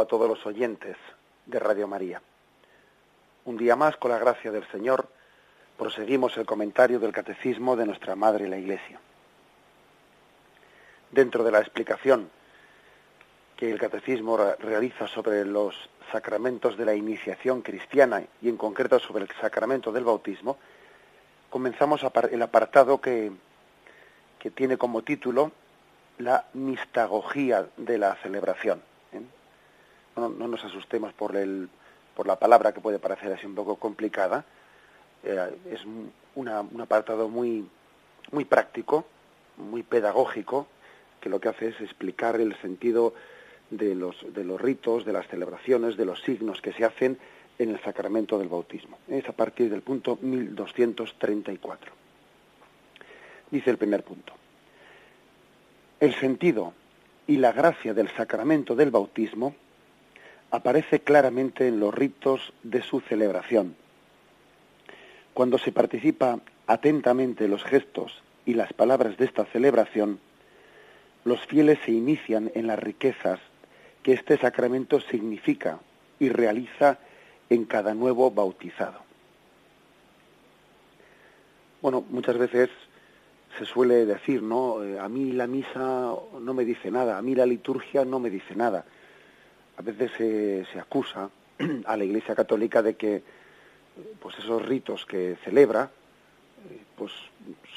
A todos los oyentes de Radio María. Un día más, con la gracia del Señor, proseguimos el comentario del Catecismo de nuestra Madre la Iglesia. Dentro de la explicación que el Catecismo realiza sobre los sacramentos de la iniciación cristiana y en concreto sobre el sacramento del bautismo, comenzamos el apartado que, que tiene como título la mistagogía de la celebración no, nos asustemos por, el, por la palabra que puede parecer así un poco complicada. Eh, es un apartado muy, muy práctico, muy pedagógico, que lo que hace es explicar el sentido de los, de los ritos, de las celebraciones, de los signos que se hacen en el sacramento del bautismo. Es a partir del punto 1234. Dice el primer punto. El sentido y la gracia del sacramento del bautismo aparece claramente en los ritos de su celebración. Cuando se participa atentamente en los gestos y las palabras de esta celebración, los fieles se inician en las riquezas que este sacramento significa y realiza en cada nuevo bautizado. Bueno, muchas veces se suele decir, ¿no? Eh, a mí la misa no me dice nada, a mí la liturgia no me dice nada a veces se, acusa a la Iglesia Católica de que pues esos ritos que celebra eh, pues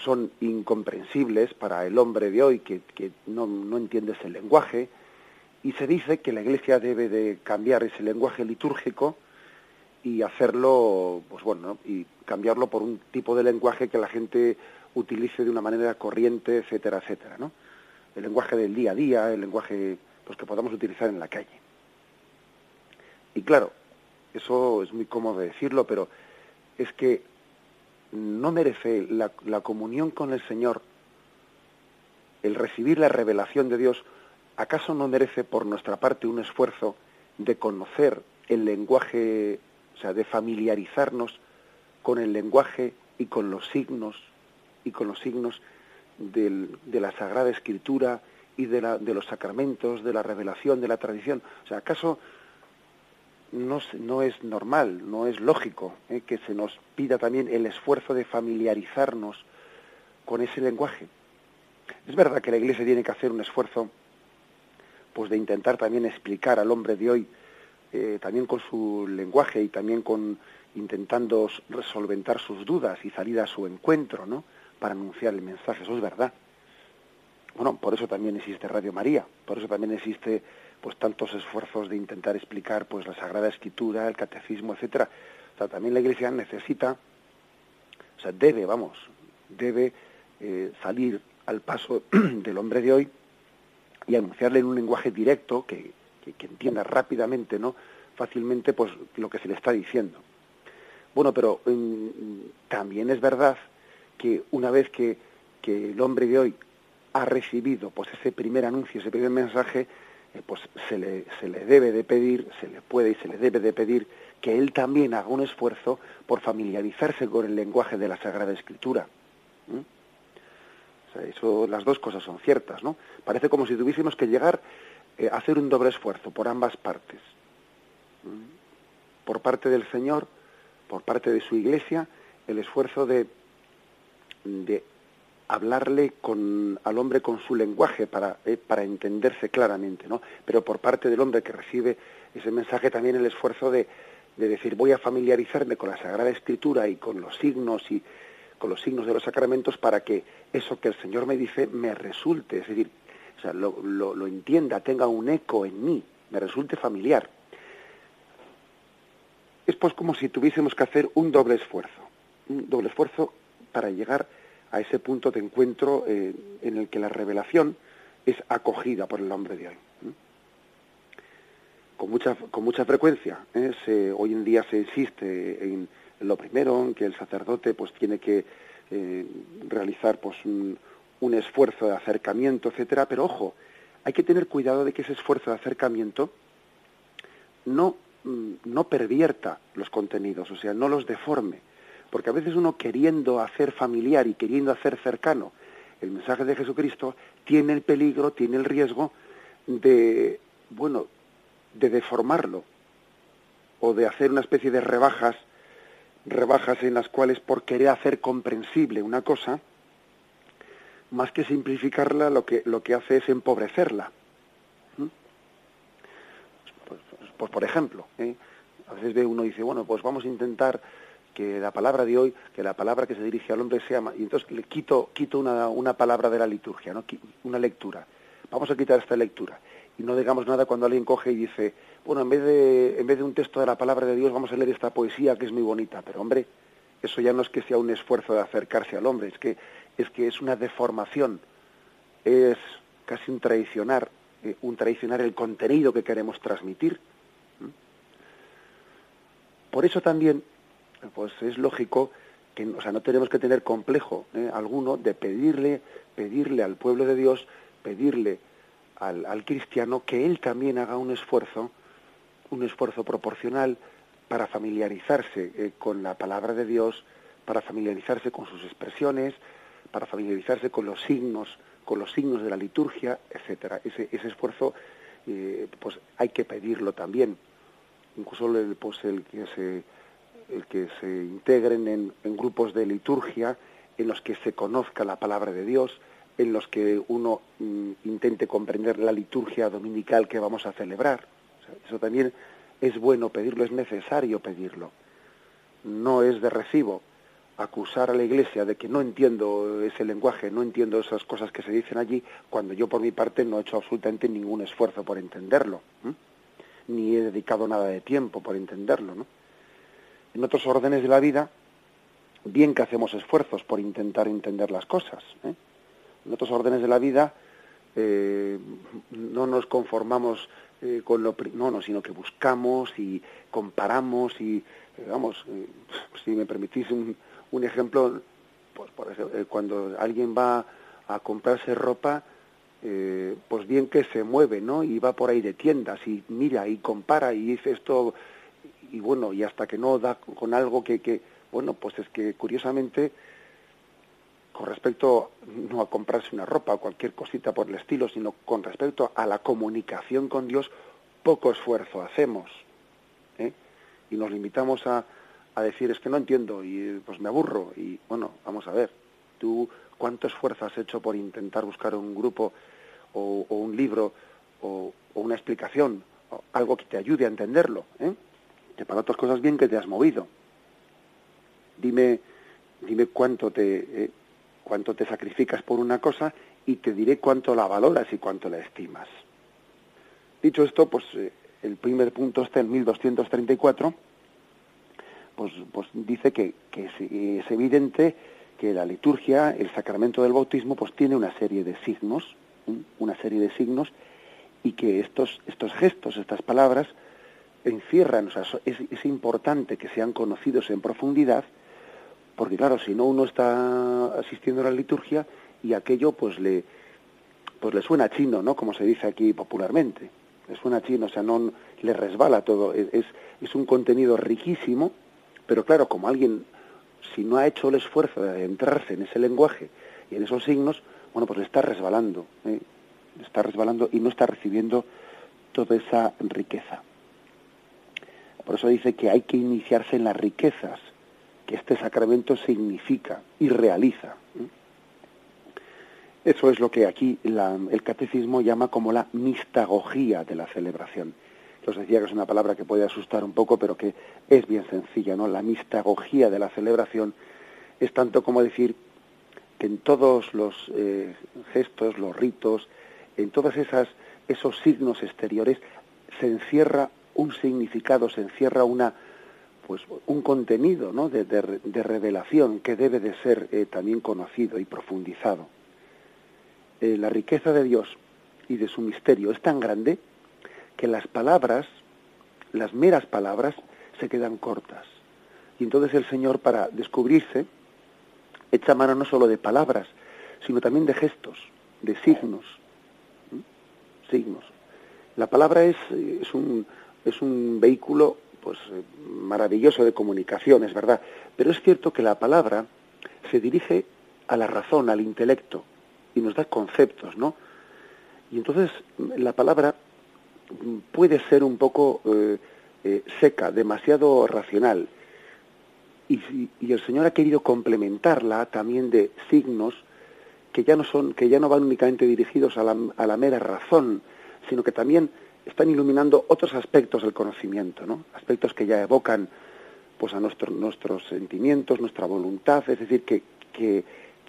son incomprensibles para el hombre de hoy que, no, no, entiende ese lenguaje. Y se dice que la Iglesia debe de cambiar ese lenguaje litúrgico y hacerlo pues bueno y cambiarlo por un tipo de lenguaje que la gente utilice de una manera corriente etcétera etcétera no el lenguaje del día a día el lenguaje pues que podamos utilizar en la calle y claro, eso es muy cómodo decirlo, pero es que no merece la, comunión con el Señor, el recibir la revelación de Dios, ¿acaso no merece por nuestra parte un esfuerzo de conocer el lenguaje, o sea, de familiarizarnos con el lenguaje y con los signos y con los signos de la Sagrada Escritura y de, la, de los sacramentos, de la revelación, de la tradición? O sea, ¿acaso no, no es normal, no es lógico ¿eh? que se nos pida también el esfuerzo de familiarizarnos con ese lenguaje. Es verdad que la Iglesia tiene que hacer un esfuerzo pues de intentar también explicar al hombre de hoy eh, también con su lenguaje y también con intentando resolventar sus dudas y salir a su encuentro, ¿no? Para anunciar el mensaje, eso es verdad. Bueno, por eso también existe Radio María, por eso también existe pues tantos esfuerzos de intentar explicar pues la Sagrada Escritura, el catecismo, etcétera. O sea, también la Iglesia necesita, o sea, debe, vamos, debe eh, salir al paso del hombre de hoy y anunciarle en un lenguaje directo que, que, entienda rápidamente, ¿no? Fácilmente, pues lo que se le está diciendo. Bueno, pero mm, también es verdad que una vez que, que el hombre de hoy ha recibido pues ese primer anuncio, ese primer mensaje, eh, pues se le, se le debe de pedir, se le puede y se le debe de pedir que él también haga un esfuerzo por familiarizarse con el lenguaje de la Sagrada Escritura. Eso, las dos cosas son ciertas, ¿no? Parece como si tuviésemos que llegar eh, a hacer un doble esfuerzo por ambas partes. Por parte del Señor, por parte de su Iglesia, el esfuerzo de, de hablarle con, al hombre con su lenguaje para, eh, para entenderse claramente, ¿no? Pero por parte del hombre que recibe ese mensaje también el esfuerzo de, de decir voy a familiarizarme con la Sagrada Escritura y con los signos y con los signos de los sacramentos para que eso que el Señor me dice me resulte, es decir, o sea, lo, lo, lo entienda, tenga un eco en mí, me resulte familiar. es pues como si tuviésemos que hacer un doble esfuerzo, un doble esfuerzo para llegar ese punto de encuentro eh, en el que la revelación es acogida por el hombre de hoy. Con mucha, con mucha frecuencia, ¿eh? hoy en día se insiste en, lo primero, en que el sacerdote pues tiene que eh, realizar pues un, un esfuerzo de acercamiento, etcétera, pero ojo, hay que tener cuidado de que ese esfuerzo de acercamiento no, mm, no pervierta los contenidos, o sea, no los deforme. Porque a veces uno queriendo hacer familiar y queriendo hacer cercano el mensaje de Jesucristo, tiene el peligro, tiene el riesgo de, bueno, de deformarlo o de hacer una especie de rebajas, rebajas en las cuales por querer hacer comprensible una cosa, más que simplificarla, lo que, lo que hace es empobrecerla. ¿Mm? Pues, pues, pues, por ejemplo, ¿eh? a veces ve uno dice, bueno, pues vamos a intentar que la palabra de hoy, que la palabra que se dirige al hombre sea, y entonces le quito, quito una, una palabra de la liturgia, ¿no? una lectura. Vamos a quitar esta lectura. Y no digamos nada cuando alguien coge y dice, bueno, en vez de, en vez de un texto de la palabra de Dios, vamos a leer esta poesía que es muy bonita. Pero hombre, eso ya no es que sea un esfuerzo de acercarse al hombre, es que es que es una deformación, es casi un traicionar, eh, un traicionar el contenido que queremos transmitir. Por eso también, pues es lógico que, o sea, no tenemos que tener complejo ¿eh? alguno de pedirle, pedirle al pueblo de Dios, pedirle al, al cristiano que él también haga un esfuerzo, un esfuerzo proporcional para familiarizarse eh, con la palabra de Dios, para familiarizarse con sus expresiones, para familiarizarse con los signos, con los signos de la liturgia, etcétera. Ese, ese esfuerzo, eh, pues hay que pedirlo también. Incluso el, pues el que se el que se integren en, grupos de liturgia en los que se conozca la palabra de Dios, en los que uno mm, intente comprender la liturgia dominical que vamos a celebrar. eso también es bueno pedirlo, es necesario pedirlo. No es de recibo acusar a la Iglesia de que no entiendo ese lenguaje, no entiendo esas cosas que se dicen allí, cuando yo por mi parte no he hecho absolutamente ningún esfuerzo por entenderlo, ni he dedicado nada de tiempo por entenderlo. ¿no? En otros órdenes de la vida, bien que hacemos esfuerzos por intentar entender las cosas. ¿eh? En otros órdenes de la vida eh, no nos conformamos eh, con lo no, no, sino que buscamos y comparamos y vamos, si me permitís un, un ejemplo, pues por ejemplo, cuando alguien va a comprarse ropa, pues bien que se mueve, ¿no? Y va por ahí de tiendas y mira y compara y dice esto, y bueno, y hasta que no da con algo que, que bueno, pues es que curiosamente, con respecto no a comprarse una ropa o cualquier cosita por el estilo, sino con respecto a la comunicación con Dios, poco esfuerzo hacemos. ¿eh? Y nos limitamos a, a decir es que no entiendo y pues me aburro y bueno, vamos a ver, tú cuánto esfuerzo has hecho por intentar buscar un grupo o, un libro o, una explicación, algo que te ayude a entenderlo, ¿eh? Que para otras cosas bien que te has movido. Dime, dime cuánto te, eh, cuánto te sacrificas por una cosa y te diré cuánto la valoras y cuánto la estimas. Dicho esto, pues eh, el primer punto está en 1234 pues, pues dice que, es, evidente que la liturgia, el sacramento del bautismo, pues tiene una serie de signos, una serie de signos, y que estos, estos gestos, estas palabras, encierran, o sea, es, es importante que sean conocidos en profundidad, porque claro, si no uno está asistiendo a la liturgia y aquello pues le, pues le suena chino, ¿no? Como se dice aquí popularmente. Le suena chino, o sea, no le resbala todo. Es, es un contenido riquísimo pero claro, como alguien, si no ha hecho el esfuerzo de adentrarse en ese lenguaje y en esos signos, bueno, pues le está resbalando, ¿eh? le está resbalando y no está recibiendo toda esa riqueza. Por eso dice que hay que iniciarse en las riquezas que este sacramento significa y realiza. Eso es lo que aquí el catecismo llama como la mistagogía de la celebración os decía que es una palabra que puede asustar un poco, pero que es bien sencilla, ¿no? La mistagogía de la celebración es tanto como decir que en todos los eh, gestos, los ritos, en todos esos signos exteriores, se encierra un significado, se encierra una, pues un contenido ¿no? de, revelación que debe de ser eh, también conocido y profundizado. Eh, la riqueza de Dios y de su misterio es tan grande que las palabras, las meras palabras, se quedan cortas. Y entonces el Señor, para descubrirse, echa mano no solo de palabras, sino también de gestos, de signos. Signos. La palabra es, es, un, es un vehículo pues maravilloso de comunicación, es verdad, pero es cierto que la palabra se dirige a la razón, al intelecto, y nos da conceptos, ¿no? Y entonces la palabra puede ser un poco eh, eh, seca, demasiado racional. Y, y, el Señor ha querido complementarla también de signos que ya no son, que ya no van únicamente dirigidos a la, a la mera razón, sino que también están iluminando otros aspectos del conocimiento, ¿no? Aspectos que ya evocan pues a nuestros sentimientos, nuestra voluntad, es decir, que, que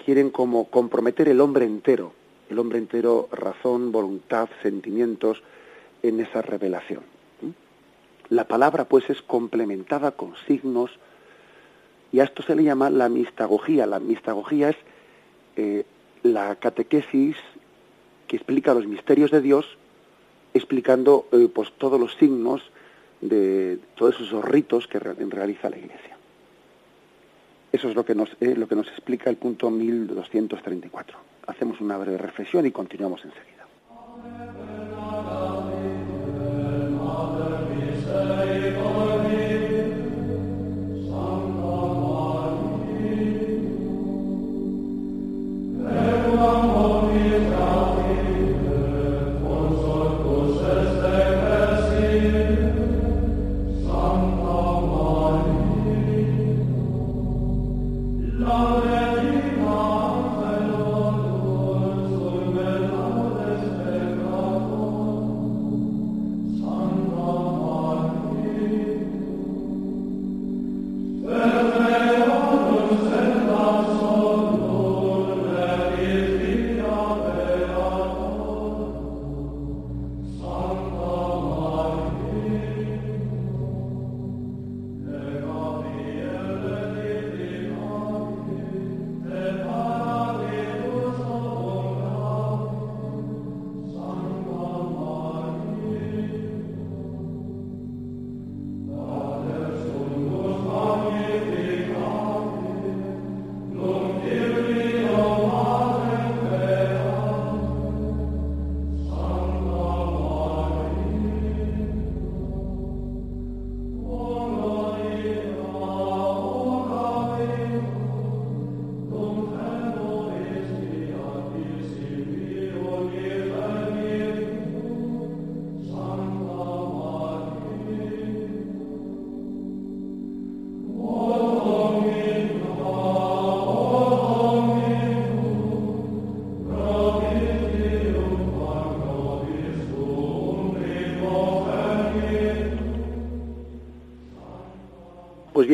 quieren como comprometer el hombre entero, el hombre entero, razón, voluntad, sentimientos, en esa revelación. La palabra, pues, es complementada con signos, y a esto se le llama la mistagogía. La mistagogía es eh, la catequesis que explica los misterios de Dios, explicando eh, pues todos los signos de todos esos ritos que realiza la Iglesia. Eso es lo que nos, eh, lo que nos explica el punto 1234. Hacemos una breve reflexión y continuamos enseguida.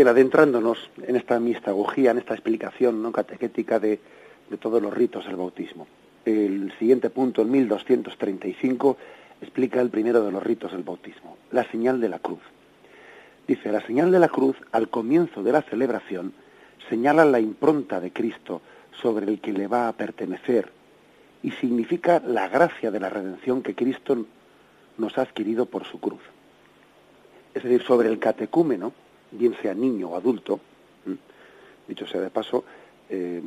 Adentrándonos en esta mistagogía, en esta explicación ¿no? catequética de, todos los ritos del bautismo. El siguiente punto, el 1235, explica el primero de los ritos del bautismo, la señal de la cruz. Dice, la señal de la cruz, al comienzo de la celebración, señala la impronta de Cristo sobre el que le va a pertenecer y significa la gracia de la redención que Cristo nos ha adquirido por su cruz. Es decir, sobre el catecúmeno, bien sea niño o adulto, dicho sea de paso, eh,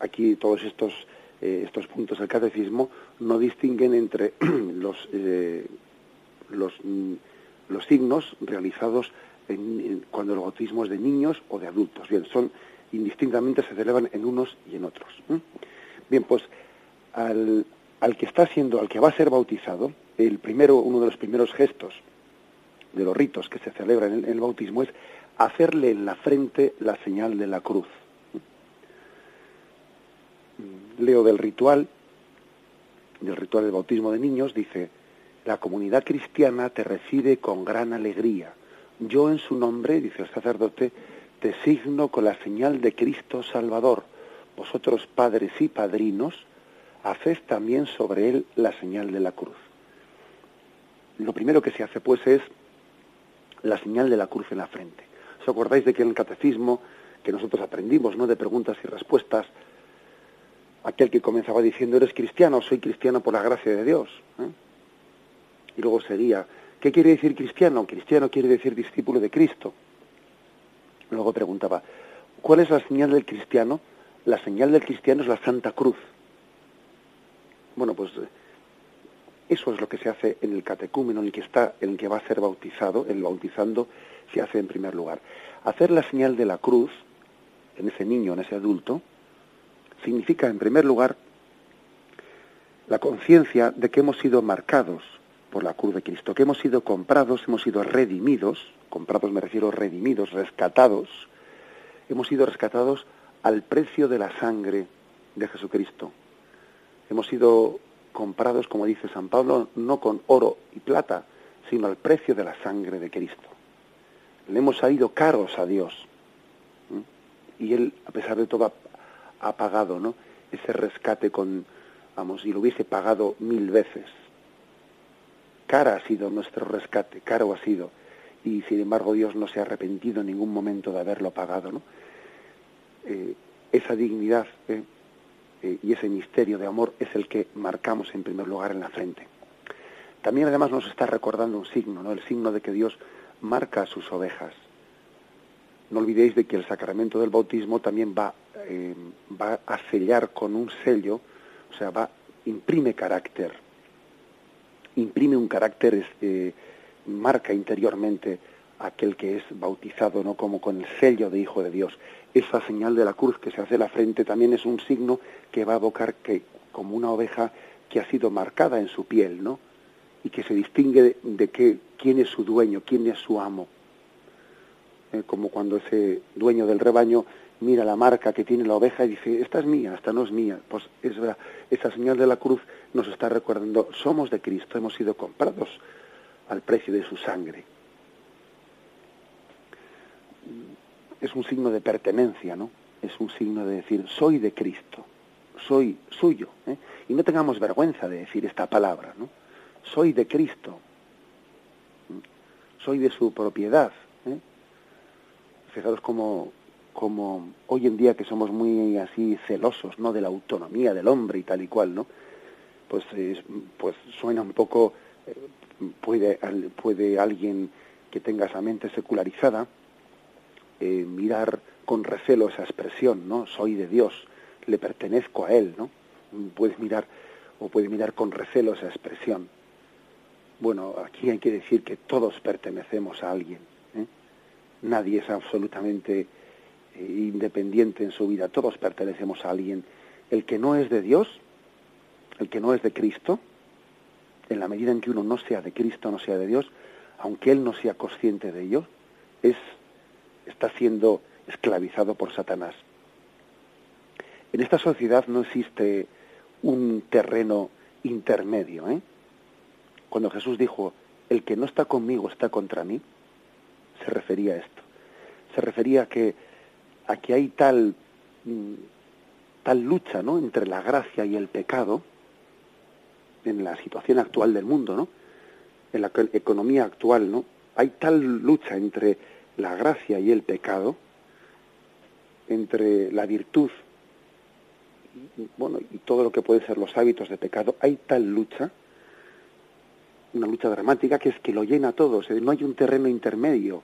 aquí todos estos, eh, estos puntos del catecismo no distinguen entre los, eh, los, los, signos realizados cuando el bautismo es de niños o de adultos. Bien, son indistintamente se celebran en unos y en otros. Bien, pues al, al que está siendo, al que va a ser bautizado, el primero, uno de los primeros gestos de los ritos que se celebran en el, bautismo es hacerle en la frente la señal de la cruz. Leo del ritual, del ritual del bautismo de niños, dice, la comunidad cristiana te recibe con gran alegría. Yo en su nombre, dice el sacerdote, te signo con la señal de Cristo Salvador. Vosotros padres y padrinos, haced también sobre él la señal de la cruz. Lo primero que se hace pues es la señal de la cruz en la frente. ¿Os acordáis de que en el catecismo que nosotros aprendimos, ¿no? De preguntas y respuestas, aquel que comenzaba diciendo, eres cristiano, soy cristiano por la gracia de Dios. ¿eh? Y luego seguía, ¿qué quiere decir cristiano? Cristiano quiere decir discípulo de Cristo. Luego preguntaba, ¿cuál es la señal del cristiano? La señal del cristiano es la Santa Cruz. Bueno, pues eso es lo que se hace en el catecúmeno, en el que está, en el que va a ser bautizado, el bautizando se hace en primer lugar. Hacer la señal de la cruz en ese niño, en ese adulto, significa en primer lugar la conciencia de que hemos sido marcados por la cruz de Cristo, que hemos sido comprados, hemos sido redimidos, comprados me refiero redimidos, rescatados, hemos sido rescatados al precio de la sangre de Jesucristo. Hemos sido comprados, como dice San Pablo, no con oro y plata, sino al precio de la sangre de Cristo. Le hemos salido caros a Dios. Y Él, a pesar de todo, ha, pagado ¿no? ese rescate con, vamos, y lo hubiese pagado mil veces. Cara ha sido nuestro rescate, caro ha sido. Y sin embargo Dios no se ha arrepentido en ningún momento de haberlo pagado. ¿no? Eh, esa dignidad ¿eh? Eh, y ese misterio de amor es el que marcamos en primer lugar en la frente. También además nos está recordando un signo, ¿no? el signo de que Dios marca a sus ovejas. No olvidéis de que el sacramento del bautismo también va, eh, va a sellar con un sello, o sea, va, imprime carácter, imprime un carácter, este, marca interiormente aquel que es bautizado, ¿no? Como con el sello de Hijo de Dios esa señal de la cruz que se hace en la frente también es un signo que va a evocar que como una oveja que ha sido marcada en su piel, ¿no? Y que se distingue de, que, quién es su dueño, quién es su amo. Eh, como cuando ese dueño del rebaño mira la marca que tiene la oveja y dice, esta es mía, esta no es mía. Pues es verdad, esa señal de la cruz nos está recordando, somos de Cristo, hemos sido comprados al precio de su sangre. Es un signo de pertenencia, ¿no? Es un signo de decir, soy de Cristo, soy suyo. ¿eh? Y no tengamos vergüenza de decir esta palabra, ¿no? Soy de Cristo, soy de su propiedad. ¿eh? Fijaros como, como hoy en día que somos muy así celosos, ¿no? De la autonomía del hombre y tal y cual, ¿no? Pues, pues suena un poco, eh, puede, puede alguien que tenga esa mente secularizada, eh, mirar con recelo esa expresión, ¿no? Soy de Dios, le pertenezco a Él, ¿no? Puedes mirar o puede mirar con recelo esa expresión. Bueno, aquí hay que decir que todos pertenecemos a alguien. ¿eh? Nadie es absolutamente eh, independiente en su vida, todos pertenecemos a alguien. El que no es de Dios, el que no es de Cristo, en la medida en que uno no sea de Cristo, no sea de Dios, aunque él no sea consciente de ello, es está siendo esclavizado por Satanás. En esta sociedad no existe un terreno intermedio. ¿eh? Cuando Jesús dijo, el que no está conmigo está contra mí, se refería a esto. Se refería a que, a que hay tal, mm, tal lucha ¿no? entre la gracia y el pecado en la situación actual del mundo, ¿no? en la economía actual, ¿no? Hay tal lucha entre la gracia y el pecado, entre la virtud bueno, y todo lo que puede ser los hábitos de pecado, hay tal lucha, una lucha dramática, que es que lo llena todo. no hay un terreno intermedio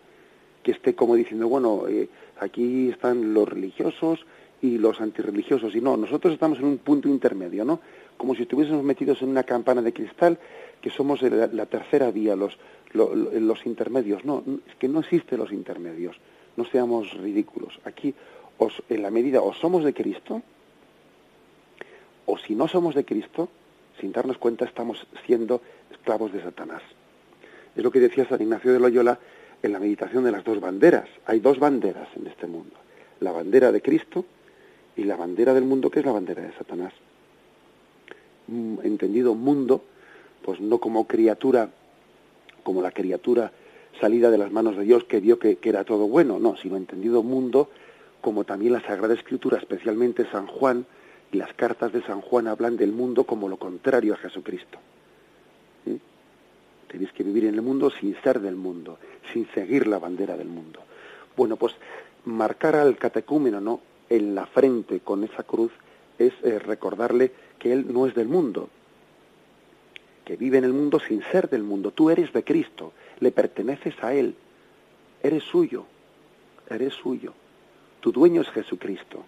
que esté como diciendo, bueno, eh, aquí están los religiosos y los antirreligiosos. Y no, nosotros estamos en un punto intermedio, ¿no? Como si estuviésemos metidos en una campana de cristal, que somos la tercera vía, los, los intermedios. No, es que no existen los intermedios. No seamos ridículos. Aquí, os, en la medida, o somos de Cristo, o si no somos de Cristo, sin darnos cuenta estamos siendo esclavos de Satanás. Es lo que decía San Ignacio de Loyola en la meditación de las dos banderas. Hay dos banderas en este mundo. La bandera de Cristo y la bandera del mundo, que es la bandera de Satanás. Entendido mundo, pues no como criatura como la criatura salida de las manos de Dios que vio que, era todo bueno, no, sino entendido mundo como también la Sagrada Escritura, especialmente San Juan, y las cartas de San Juan hablan del mundo como lo contrario a Jesucristo. Tenéis que vivir en el mundo sin ser del mundo, sin seguir la bandera del mundo. Bueno, pues marcar al catecúmeno ¿no? En la frente con esa cruz es eh, recordarle que él no es del mundo, que vive en el mundo sin ser del mundo. Tú eres de Cristo, le perteneces a Él, eres suyo, eres suyo. Tu dueño es Jesucristo.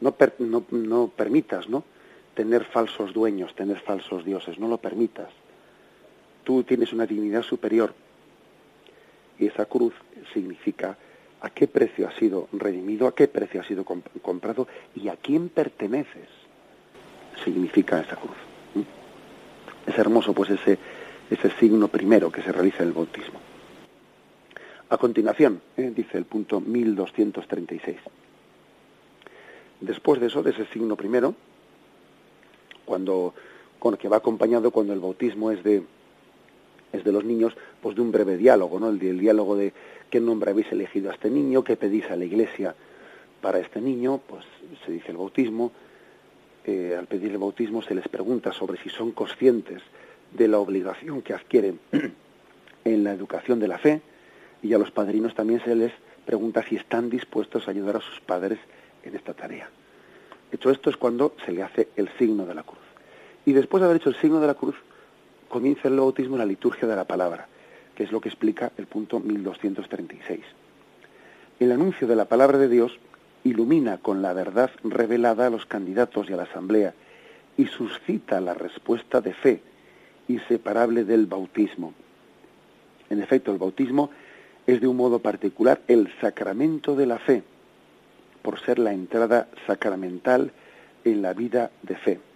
No, no, no permitas, ¿no? Tener falsos dueños, tener falsos dioses, no lo permitas. Tú tienes una dignidad superior. Y esa cruz significa a qué precio ha sido redimido, a qué precio ha sido comprado y a quién perteneces. Significa esa cruz. Es hermoso pues ese, ese signo primero que se realiza en el bautismo. A continuación, ¿eh? dice el punto 1236. Después de eso, de ese signo primero, cuando con que va acompañado cuando el bautismo es de es de los niños, pues de un breve diálogo, ¿no? El, diálogo de qué nombre habéis elegido a este niño, qué pedís a la iglesia para este niño, pues se dice el bautismo. Eh, al pedir el bautismo se les pregunta sobre si son conscientes de la obligación que adquieren en la educación de la fe y a los padrinos también se les pregunta si están dispuestos a ayudar a sus padres en esta tarea. Hecho esto es cuando se le hace el signo de la cruz. Y después de haber hecho el signo de la cruz, comienza el bautismo en la liturgia de la palabra, que es lo que explica el punto 1236. El anuncio de la palabra de Dios ilumina con la verdad revelada a los candidatos y a la asamblea y suscita la respuesta de fe inseparable del bautismo. En efecto, el bautismo es de un modo particular el sacramento de la fe, por ser la entrada sacramental en la vida de fe.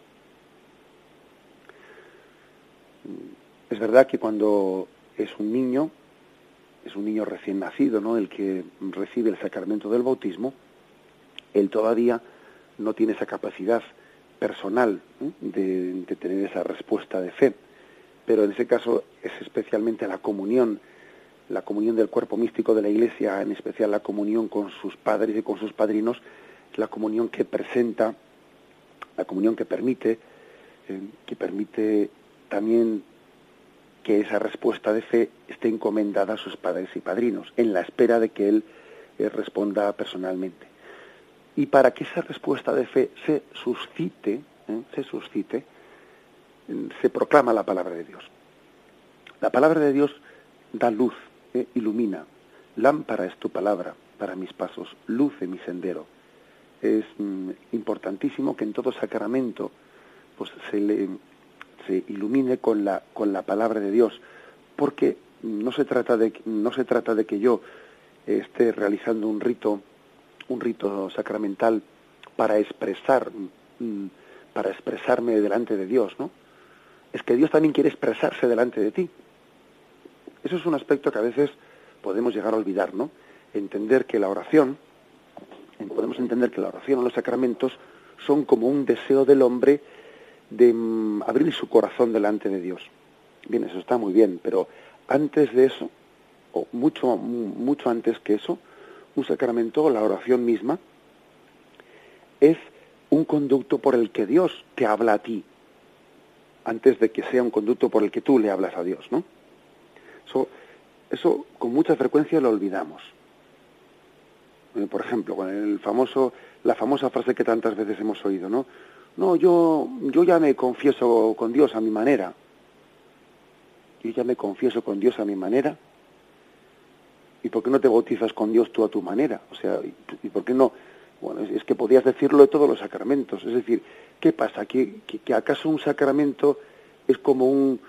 Es verdad que cuando es un niño, es un niño recién nacido, ¿no? El que recibe el sacramento del bautismo, él todavía no tiene esa capacidad personal de, de, tener esa respuesta de fe. Pero en ese caso es especialmente la comunión la comunión del cuerpo místico de la Iglesia, en especial la comunión con sus padres y con sus padrinos, la comunión que presenta, la comunión que permite, eh, que permite también que esa respuesta de fe esté encomendada a sus padres y padrinos, en la espera de que él eh, responda personalmente. Y para que esa respuesta de fe se suscite, eh, se suscite, se proclama la palabra de Dios. La palabra de Dios da luz, ilumina. Lámpara es tu palabra para mis pasos, luce mi sendero. Es mm, importantísimo que en todo sacramento pues se le se ilumine con la con la palabra de Dios, porque no se trata de no se trata de que yo esté realizando un rito un rito sacramental para expresar mm, para expresarme delante de Dios, ¿no? Es que Dios también quiere expresarse delante de ti. Eso es un aspecto que a veces podemos llegar a olvidar, ¿no? Entender que la oración, podemos entender que la oración o los sacramentos son como un deseo del hombre de mm, abrir su corazón delante de Dios. Bien, eso está muy bien, pero antes de eso, o mucho, mucho antes que eso, un sacramento, la oración misma, es un conducto por el que Dios te habla a ti, antes de que sea un conducto por el que tú le hablas a Dios, ¿no? Eso, eso con mucha frecuencia lo olvidamos. Eh, por ejemplo, con el famoso, la famosa frase que tantas veces hemos oído, ¿no? No, yo, yo ya me confieso con Dios a mi manera. Yo ya me confieso con Dios a mi manera. ¿Y por qué no te bautizas con Dios tú a tu manera? O sea, ¿y por qué no? Bueno, es, que podías decirlo de todos los sacramentos. Es decir, ¿qué pasa? ¿Que, que acaso un sacramento es como un,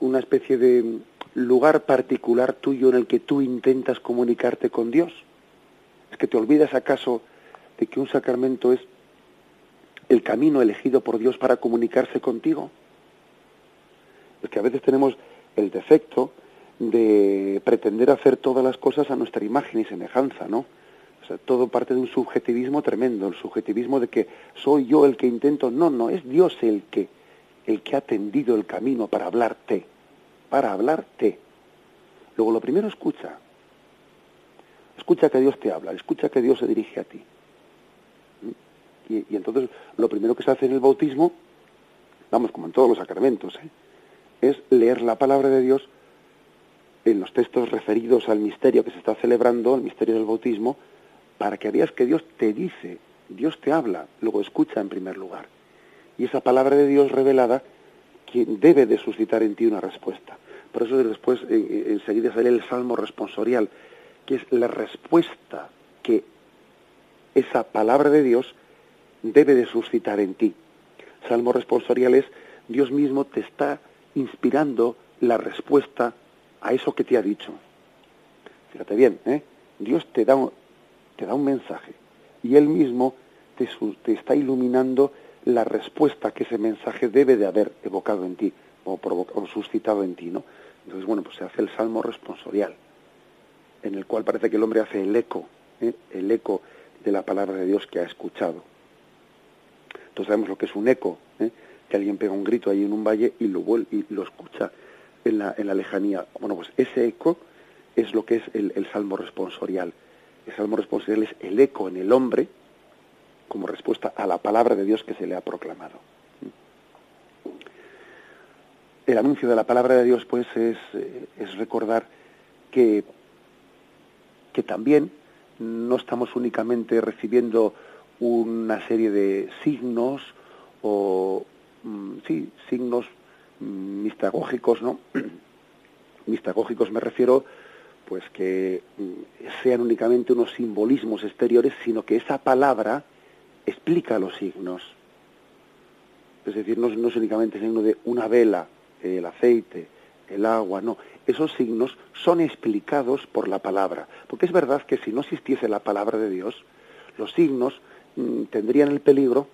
una especie de lugar particular tuyo en el que tú intentas comunicarte con Dios? ¿Es que te olvidas acaso de que un sacramento es el camino elegido por Dios para comunicarse contigo? Es que a veces tenemos el defecto de pretender hacer todas las cosas a nuestra imagen y semejanza, ¿no? O sea, todo parte de un subjetivismo tremendo, el subjetivismo de que soy yo el que intento, no, no, es Dios el que el que ha tendido el camino para hablarte para hablarte. Luego, lo primero, escucha. Escucha que Dios te habla, escucha que Dios se dirige a ti. Y, entonces, lo primero que se hace en el bautismo, vamos, como en todos los sacramentos, ¿eh? es leer la palabra de Dios en los textos referidos al misterio que se está celebrando, el misterio del bautismo, para que veas que Dios te dice, Dios te habla, luego escucha en primer lugar. Y esa palabra de Dios revelada, quien debe de suscitar en ti una respuesta. Por eso después enseguida sale el salmo responsorial, que es la respuesta que esa palabra de Dios debe de suscitar en ti. Salmo responsorial es Dios mismo te está inspirando la respuesta a eso que te ha dicho. Fíjate bien, ¿eh? Dios te da, un, te da un mensaje y Él mismo te, está iluminando la respuesta que ese mensaje debe de haber evocado en ti o, o suscitado en ti, ¿no? Entonces, bueno, pues se hace el salmo responsorial, en el cual parece que el hombre hace el eco, ¿eh? el eco de la palabra de Dios que ha escuchado. Entonces sabemos lo que es un eco, ¿eh? que alguien pega un grito ahí en un valle y lo, y lo escucha en la, en la lejanía. Bueno, pues ese eco es lo que es el, el salmo responsorial. El salmo responsorial es el eco en el hombre como respuesta a la palabra de Dios que se le ha proclamado. El anuncio de la palabra de Dios, pues, es, eh, es recordar que, que también no estamos únicamente recibiendo una serie de signos o mm, sí, signos mistagógicos, ¿no? mistagógicos me refiero pues que mm, sean únicamente unos simbolismos exteriores, sino que esa palabra explica los signos. Es decir, no, no es únicamente el signo de una vela, el aceite, el agua, no. Esos signos son explicados por la palabra. Porque es verdad que si no existiese la palabra de Dios, los signos mm, tendrían el peligro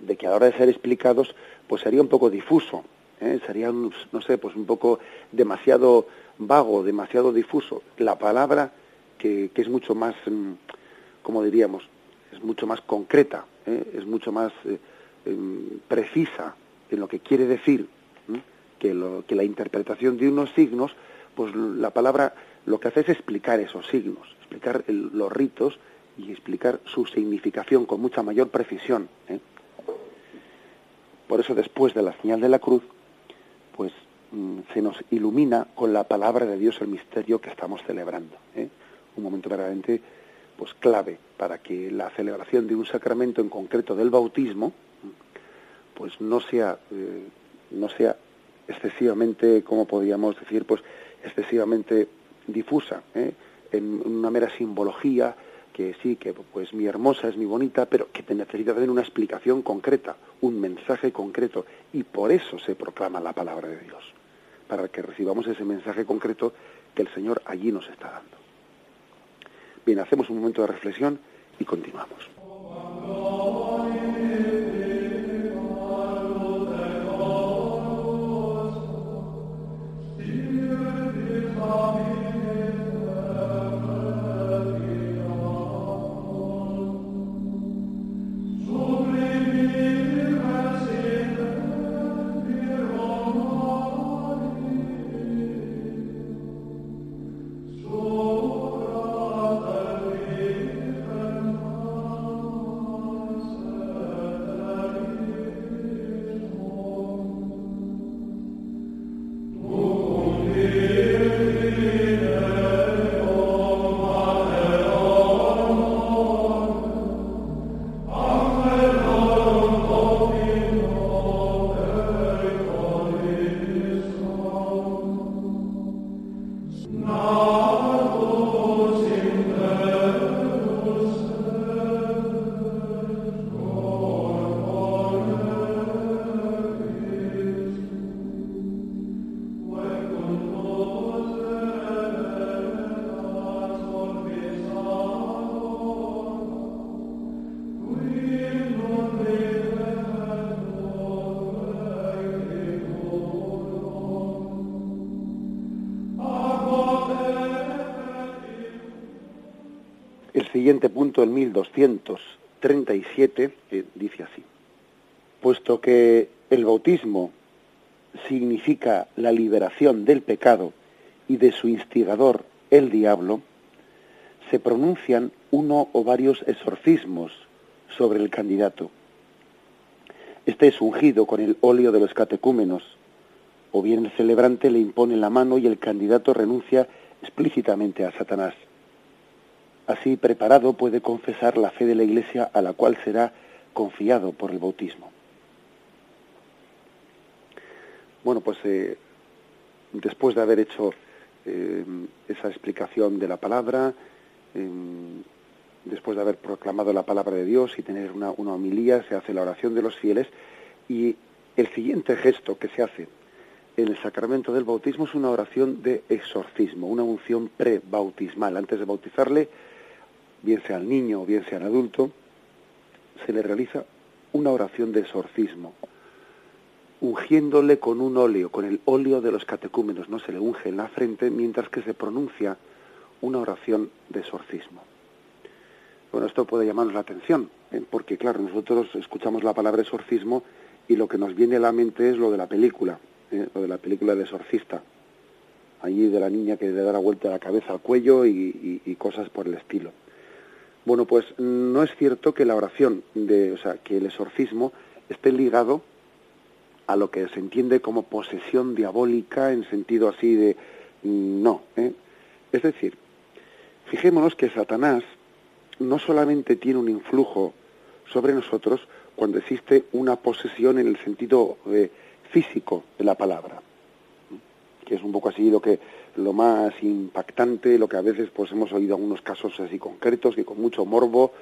de que a la hora de ser explicados, pues sería un poco difuso, ¿eh? sería, no sé, pues un poco demasiado vago, demasiado difuso. La palabra que, que es mucho más, mm, como diríamos, es mucho más concreta, ¿eh? es mucho más eh, em, precisa en lo que quiere decir que, lo, que la interpretación de unos signos, pues la palabra lo que hace es explicar esos signos, explicar los ritos y explicar su significación con mucha mayor precisión. ¿eh? Por eso después de la señal de la cruz, pues mm, se nos ilumina con la palabra de Dios el misterio que estamos celebrando. ¿eh? Un momento verdaderamente pues clave para que la celebración de un sacramento en concreto del bautismo pues no sea eh, no sea excesivamente como podríamos decir pues excesivamente difusa en una mera simbología que sí, que pues mi hermosa es mi bonita, pero que te necesita tener una explicación concreta, un mensaje concreto, y por eso se proclama la palabra de Dios, para que recibamos ese mensaje concreto que el Señor allí nos está dando. Bien, hacemos un momento de reflexión y continuamos. Punto, el 1237, dice así. Puesto que el bautismo significa la liberación del pecado y de su instigador, el diablo, se pronuncian uno o varios exorcismos sobre el candidato. Este es ungido con el óleo de los catecúmenos o bien el celebrante le impone la mano y el candidato renuncia explícitamente a Satanás. Así preparado puede confesar la fe de la Iglesia a la cual será confiado por el bautismo. Bueno, pues eh, después de haber hecho eh, esa explicación de la palabra, em, después de haber proclamado la palabra de Dios y tener una, una homilía, se hace la oración de los fieles y el siguiente gesto que se hace en el sacramento del bautismo es una oración de exorcismo, una unción pre-bautismal. Antes de bautizarle, bien sea al niño o bien sea al adulto, se le realiza una oración de exorcismo, ungiéndole con un óleo, con el óleo de los catecúmenos, no se le unge en la frente mientras que se pronuncia una oración de exorcismo. Bueno, esto puede llamarnos la atención, ¿eh? porque claro, nosotros escuchamos la palabra exorcismo y lo que nos viene a la mente es lo de la película, ¿eh? lo de la película de exorcista, allí de la niña que le da la vuelta a la cabeza al cuello y, cosas por el estilo. Bueno, pues no es cierto que la oración, de, o sea, que el exorcismo esté ligado a lo que se entiende como posesión diabólica en sentido así de no. ¿eh? Es decir, fijémonos que Satanás no solamente tiene un influjo sobre nosotros cuando existe una posesión en el sentido eh, físico de la palabra, que es un poco así lo que lo más impactante, lo que a veces pues hemos oído algunos casos así concretos que con mucho morbo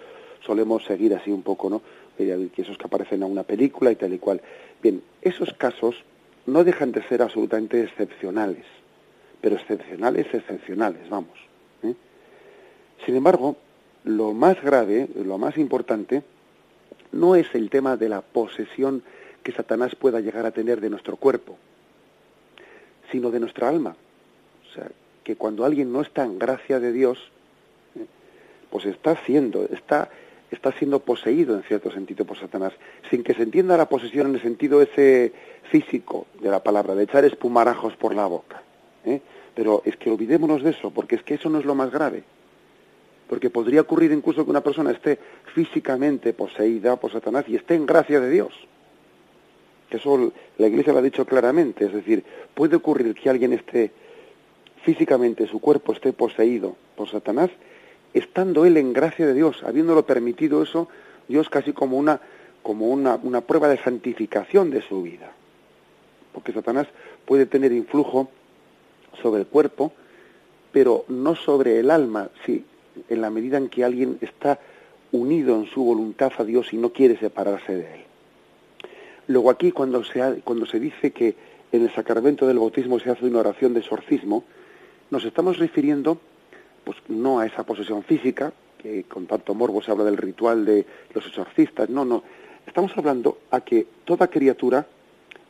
solemos seguir así un poco, ¿no? Que esos que aparecen en una película y tal y cual. Bien, esos casos no dejan de ser absolutamente excepcionales, pero excepcionales, excepcionales, vamos. ¿eh? Sin embargo, lo más grave, lo más importante, no es el tema de la posesión que Satanás pueda llegar a tener de nuestro cuerpo, sino de nuestra alma. O sea, que cuando alguien no está en gracia de Dios, ¿eh? pues está siendo, está, está siendo poseído en cierto sentido por Satanás, sin que se entienda la posesión en el sentido ese físico de la palabra, de echar espumarajos por la boca. ¿eh? Pero es que olvidémonos de eso, porque es que eso no es lo más grave porque podría ocurrir incluso que una persona esté físicamente poseída por Satanás y esté en gracia de Dios. Eso la Iglesia lo ha dicho claramente, es decir, puede ocurrir que alguien esté físicamente, su cuerpo esté poseído por Satanás, estando él en gracia de Dios, habiéndolo permitido eso, Dios casi como una, como una, una prueba de santificación de su vida. Porque Satanás puede tener influjo sobre el cuerpo, pero no sobre el alma, sí, en la medida en que alguien está unido en su voluntad a Dios y no quiere separarse de Él. Luego aquí cuando se, cuando se dice que en el sacramento del bautismo se hace una oración de exorcismo, nos estamos refiriendo pues no a esa posesión física, que con tanto morbo se habla del ritual de los exorcistas, no, no, estamos hablando a que toda criatura,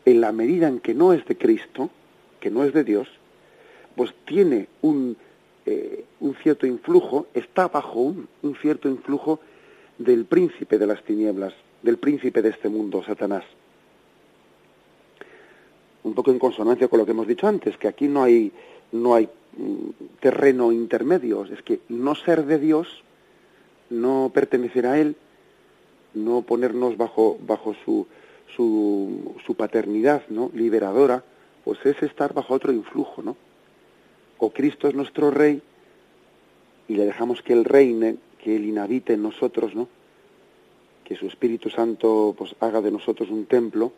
en la medida en que no es de Cristo, que no es de Dios, pues tiene un, eh, un cierto influjo, está bajo un, cierto influjo del príncipe de las tinieblas, del príncipe de este mundo, Satanás. Un poco en consonancia con lo que hemos dicho antes, que aquí no hay, no hay mm, terreno intermedio, es que no ser de Dios, no pertenecer a Él, no ponernos bajo, bajo su, su, su paternidad ¿no? liberadora, pues es estar bajo otro influjo, ¿no? o Cristo es nuestro Rey y le dejamos que Él reine, que Él inhabite en nosotros, ¿no? Que su Espíritu Santo pues haga de nosotros un templo,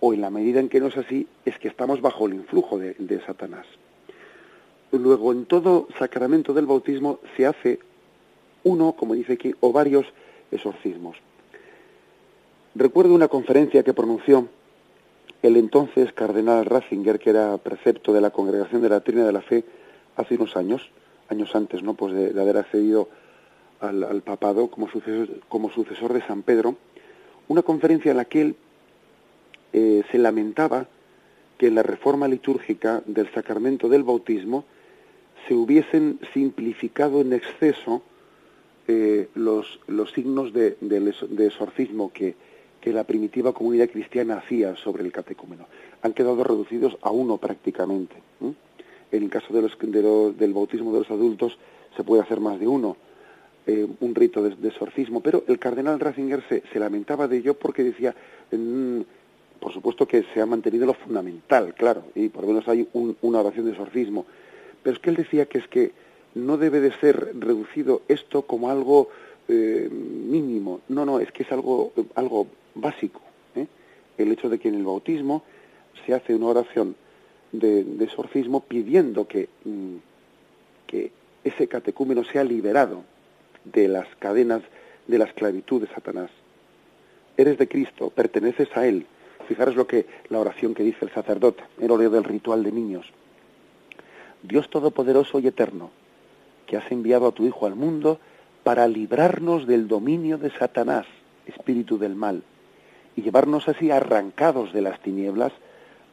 o en la medida en que no es así, es que estamos bajo el influjo de, Satanás. Luego, en todo sacramento del bautismo se hace uno, como dice aquí, o varios exorcismos. Recuerdo una conferencia que pronunció el entonces cardenal Ratzinger, que era precepto de la Congregación de la Trina de la Fe hace unos años, años antes, ¿no? Pues de, haber accedido al, papado como sucesor, como sucesor de San Pedro, una conferencia en la que él eh, se lamentaba que en la reforma litúrgica del sacramento del bautismo se hubiesen simplificado en exceso eh, los, los signos de, de exorcismo que, que la primitiva comunidad cristiana hacía sobre el catecúmeno. Han quedado reducidos a uno prácticamente. En el caso de los, del bautismo de los adultos se puede hacer más de uno, eh, un rito de, exorcismo, pero el cardenal Ratzinger se, lamentaba de ello porque decía, por supuesto que se ha mantenido lo fundamental, claro, y por lo menos hay una oración de exorcismo. Pero es que él decía que es que no debe de ser reducido esto como algo eh, mínimo. No, no, es que es algo, algo básico. ¿eh? El hecho de que en el bautismo se hace una oración de, exorcismo pidiendo que, mm, que ese catecúmeno sea liberado de las cadenas de la esclavitud de Satanás. Eres de Cristo, perteneces a Él. Fijaros lo que la oración que dice el sacerdote, el óleo del ritual de niños. Dios Todopoderoso y Eterno, que has enviado a tu Hijo al mundo para librarnos del dominio de Satanás, espíritu del mal, y llevarnos así arrancados de las tinieblas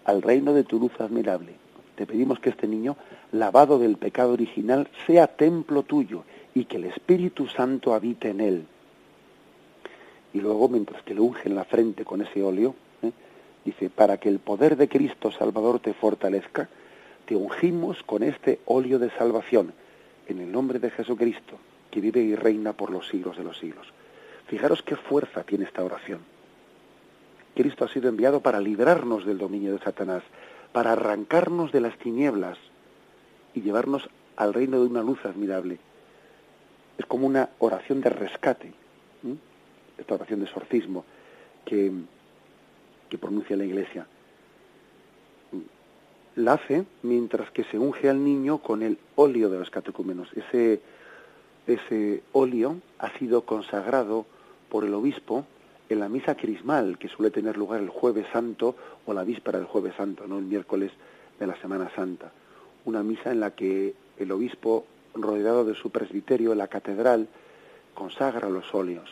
al reino de tu luz admirable. Te pedimos que este niño, lavado del pecado original, sea templo tuyo y que el Espíritu Santo habite en él. Y luego, mientras que le unge en la frente con ese óleo. Dice, para que el poder de Cristo Salvador te fortalezca, te ungimos con este óleo de salvación, en el nombre de Jesucristo, que vive y reina por los siglos de los siglos. Fijaros qué fuerza tiene esta oración. Cristo ha sido enviado para librarnos del dominio de Satanás, para arrancarnos de las tinieblas y llevarnos al reino de una luz admirable. Es como una oración de rescate, esta oración de exorcismo que, que pronuncia la Iglesia. La hace mientras que se unge al niño con el óleo de los catecúmenos. Ese, ese óleo ha sido consagrado por el obispo en la misa crismal que suele tener lugar el jueves santo o la víspera del jueves santo, no el miércoles de la Semana Santa. Una misa en la que el obispo, rodeado de su presbiterio la catedral, consagra los óleos.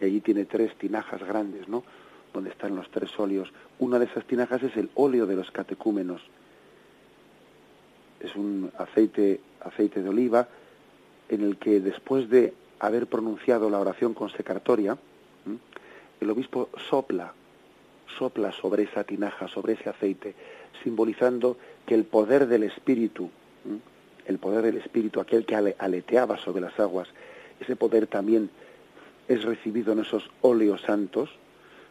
Y allí tiene tres tinajas grandes, ¿no? Donde están los tres óleos. Una de esas tinajas es el óleo de los catecúmenos. Es un aceite, aceite de oliva en el que después de haber pronunciado la oración consecratoria, el obispo sopla, sopla sobre esa tinaja, sobre ese aceite, simbolizando que el poder del Espíritu, el poder del Espíritu, aquel que aleteaba sobre las aguas, ese poder también es recibido en esos óleos santos,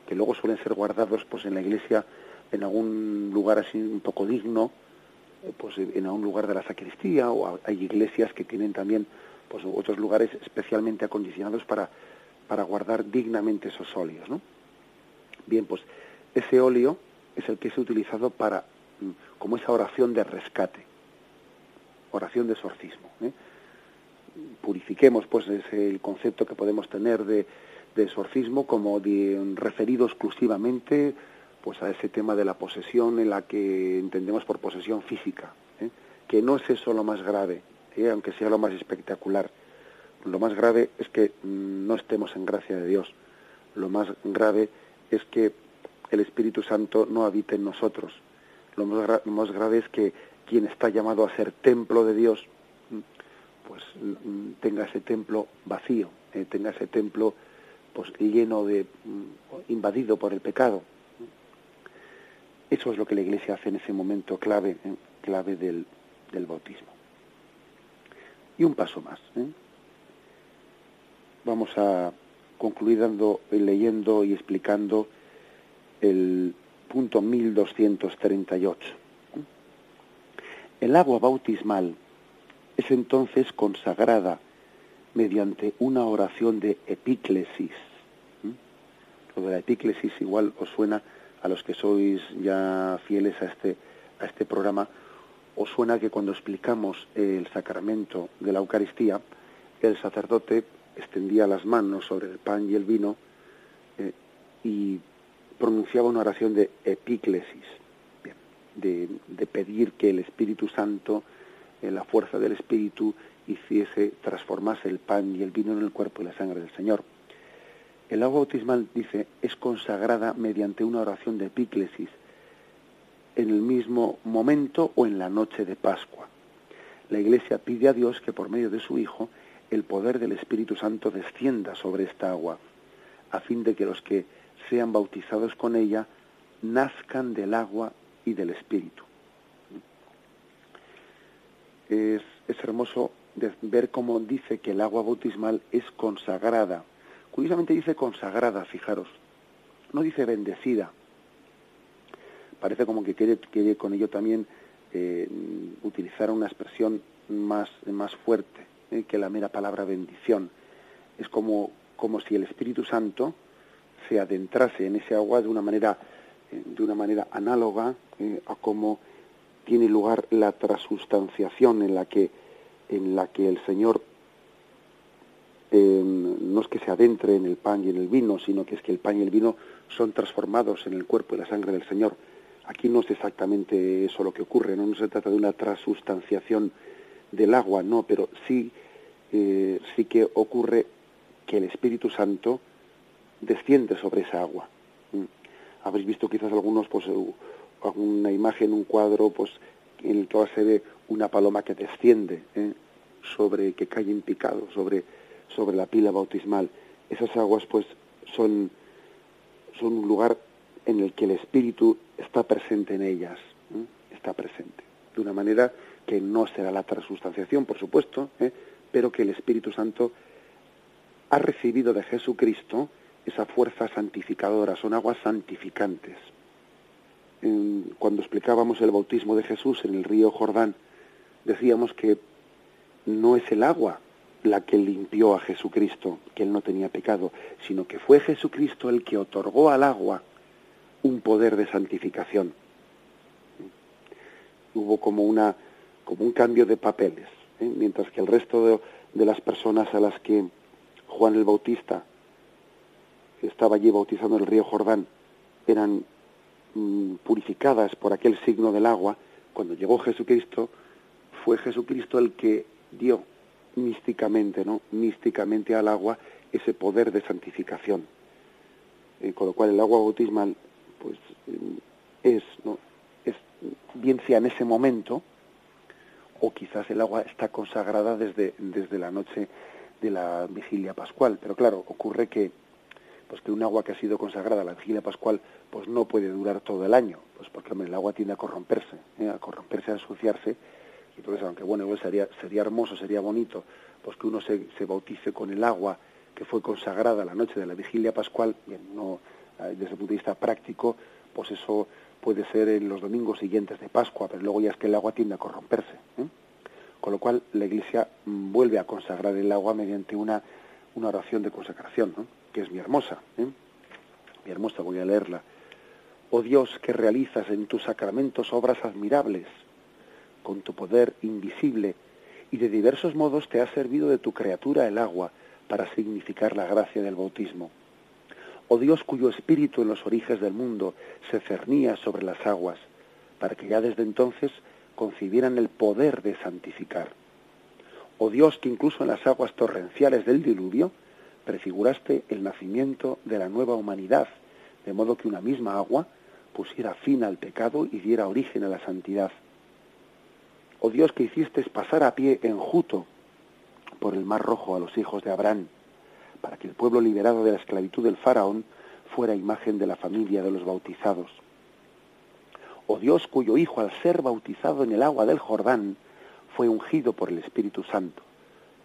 que luego suelen ser guardados pues en la iglesia en algún lugar así un poco digno, eh, pues en algún lugar de la sacristía, o hay iglesias que tienen también pues otros lugares especialmente acondicionados para para guardar dignamente esos óleos. ¿no? Bien, pues ese óleo es el que es utilizado para, mm, como esa oración de rescate, oración de exorcismo. ¿eh? Purifiquemos, pues, ese, el concepto que podemos tener de, de exorcismo como de, referido exclusivamente pues a ese tema de la posesión en la que entendemos por posesión física, ¿eh? que no es eso lo más grave, ¿eh? aunque sea lo más espectacular, lo más grave es que no estemos en gracia de Dios. Lo más grave es que el Espíritu Santo no habite en nosotros. Lo más, grave es que quien está llamado a ser templo de Dios, pues tenga ese templo vacío, eh, tenga ese templo pues lleno de mm, invadido por el pecado. Eso es lo que la Iglesia hace en ese momento clave, eh, clave del, del bautismo. Y un paso más. ¿eh? vamos a concluir dando, leyendo y explicando el punto 1238. El agua bautismal es entonces consagrada mediante una oración de epíclesis. Lo de la epíclesis igual os suena a los que sois ya fieles a este, a este programa, os suena que cuando explicamos el sacramento de la Eucaristía, el sacerdote extendía las manos sobre el pan y el vino eh, y pronunciaba una oración de epíclesis, de, pedir que el Espíritu Santo, en la fuerza del Espíritu, hiciese, transformase el pan y el vino en el cuerpo y la sangre del Señor. El agua bautismal, dice, es consagrada mediante una oración de epíclesis en el mismo momento o en la noche de Pascua. La Iglesia pide a Dios que por medio de su Hijo el poder del Espíritu Santo descienda sobre esta agua, a fin de que los que sean bautizados con ella nazcan del agua y del Espíritu. Es, hermoso ver cómo dice que el agua bautismal es consagrada. Curiosamente dice consagrada, fijaros. No dice bendecida, parece como que quiere, quiere con ello también eh, utilizar una expresión más, más fuerte eh, que la mera palabra bendición. Es como, como si el Espíritu Santo se adentrase en ese agua de una manera, eh, de una manera análoga a cómo tiene lugar la transustanciación en la que, en la que el Señor no es que se adentre en el pan y en el vino, sino que es que el pan y el vino son transformados en el cuerpo y la sangre del Señor. Aquí no es exactamente eso lo que ocurre, no, se trata de una transustanciación del agua, no, pero sí, eh, sí que ocurre que el Espíritu Santo desciende sobre esa agua. ¿Mm? Habréis visto quizás algunos, pues, una imagen, un cuadro, pues, en el que se ve una paloma que desciende ¿eh? sobre, que cae en picado sobre, sobre la pila bautismal. Esas aguas, pues, son, son un lugar en el que el Espíritu está presente en ellas, está presente, de una manera que no será la transustanciación, por supuesto, ¿eh? pero que el Espíritu Santo ha recibido de Jesucristo esa fuerza santificadora, son aguas santificantes. Cuando explicábamos el bautismo de Jesús en el río Jordán, decíamos que no es el agua la que limpió a Jesucristo, que él no tenía pecado, sino que fue Jesucristo el que otorgó al agua un poder de santificación. Hubo como, una, como un cambio de papeles, ¿eh? mientras que el resto de, de, las personas a las que Juan el Bautista estaba allí bautizando el río Jordán eran mm, purificadas por aquel signo del agua, cuando llegó Jesucristo, fue Jesucristo el que dio místicamente, ¿no? Místicamente al agua ese poder de santificación. Eh, con lo cual el agua bautismal pues es, ¿no? es bien sea en ese momento o quizás el agua está consagrada desde, desde la noche de la vigilia pascual. Pero claro, ocurre que pues que un agua que ha sido consagrada a la vigilia pascual pues no puede durar todo el año, pues porque el agua tiende a corromperse, ¿eh? a corromperse, a ensuciarse. Y entonces, aunque bueno, sería, sería hermoso, sería bonito, pues que uno se, se bautice con el agua que fue consagrada la noche de la vigilia pascual, bien, no, eh, desde el punto de vista práctico, pues eso puede ser en los domingos siguientes de Pascua, pero luego ya es que el agua tiende a corromperse. ¿eh? Con lo cual la Iglesia vuelve a consagrar el agua mediante una, una oración de consagración, que es mi hermosa. ¿eh? Mi hermosa, voy a leerla. Oh Dios, que realizas en tus sacramentos obras admirables, con tu poder invisible, y de diversos modos te ha servido de tu criatura el agua para significar la gracia del bautismo oh Dios cuyo espíritu en los orígenes del mundo se cernía sobre las aguas, para que ya desde entonces concibieran el poder de santificar. Oh Dios que incluso en las aguas torrenciales del diluvio prefiguraste el nacimiento de la nueva humanidad, de modo que una misma agua pusiera fin al pecado y diera origen a la santidad. Oh Dios que hiciste pasar a pie enjuto por el mar rojo a los hijos de Abraham, para que el pueblo liberado de la esclavitud del faraón fuera imagen de la familia de los bautizados. Oh Dios cuyo Hijo, al ser bautizado en el agua del Jordán, fue ungido por el Espíritu Santo.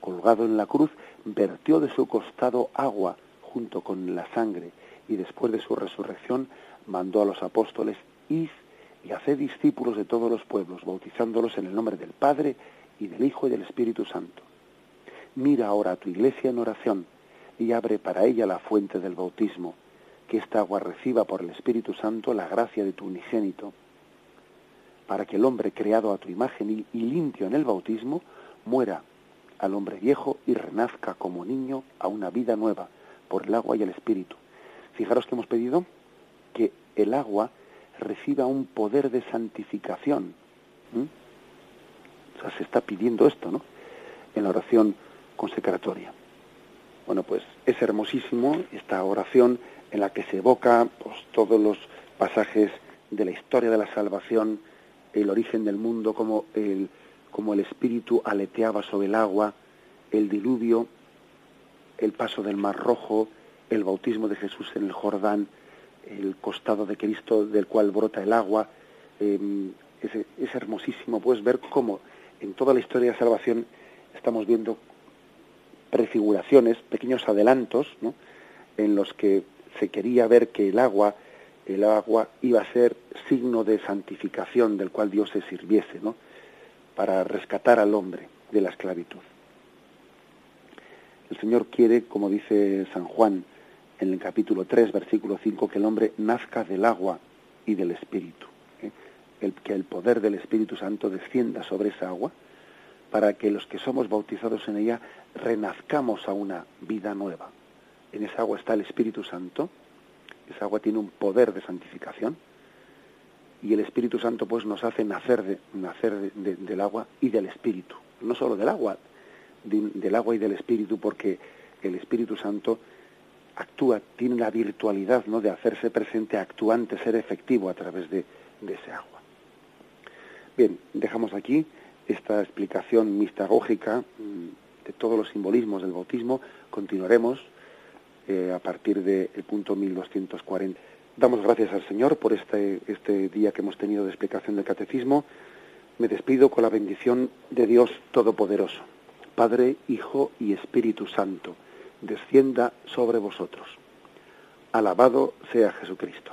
Colgado en la cruz, vertió de su costado agua junto con la sangre, y después de su resurrección mandó a los apóstoles, id y haced discípulos de todos los pueblos, bautizándolos en el nombre del Padre y del Hijo y del Espíritu Santo. Mira ahora a tu iglesia en oración, y abre para ella la fuente del bautismo, que esta agua reciba por el Espíritu Santo la gracia de tu unigénito, para que el hombre creado a tu imagen y, limpio en el bautismo muera al hombre viejo y renazca como niño a una vida nueva por el agua y el Espíritu. Fijaros que hemos pedido que el agua reciba un poder de santificación. O sea, se está pidiendo esto, ¿no? En la oración consecratoria. Bueno, pues es hermosísimo esta oración en la que se evoca pues, todos los pasajes de la historia de la salvación, el origen del mundo, como el, como el espíritu aleteaba sobre el agua, el diluvio, el paso del Mar Rojo, el bautismo de Jesús en el Jordán, el costado de Cristo del cual brota el agua. Em, es, hermosísimo, puedes ver cómo en toda la historia de salvación estamos viendo prefiguraciones, pequeños adelantos, ¿no? en los que se quería ver que el agua el agua iba a ser signo de santificación del cual Dios se sirviese, ¿no? Para rescatar al hombre de la esclavitud. El Señor quiere, como dice San Juan en el capítulo 3, versículo 5, que el hombre nazca del agua y del Espíritu. ¿eh? El, que el poder del Espíritu Santo descienda sobre esa agua para que los que somos bautizados en ella renazcamos a una vida nueva. En esa agua está el Espíritu Santo, esa agua tiene un poder de santificación y el Espíritu Santo pues nos hace nacer, de, nacer del agua y del Espíritu, no solo del agua, del agua y del Espíritu, porque el Espíritu Santo actúa, tiene la virtualidad ¿no? de hacerse presente, actuante, ser efectivo a través de, ese agua. Bien, dejamos aquí esta explicación mistagógica mm, de todos los simbolismos del bautismo. Continuaremos eh, a partir del punto 1240. Damos gracias al Señor por este, este día que hemos tenido de explicación del catecismo. Me despido con la bendición de Dios Todopoderoso, Padre, Hijo y Espíritu Santo, descienda sobre vosotros. Alabado sea Jesucristo.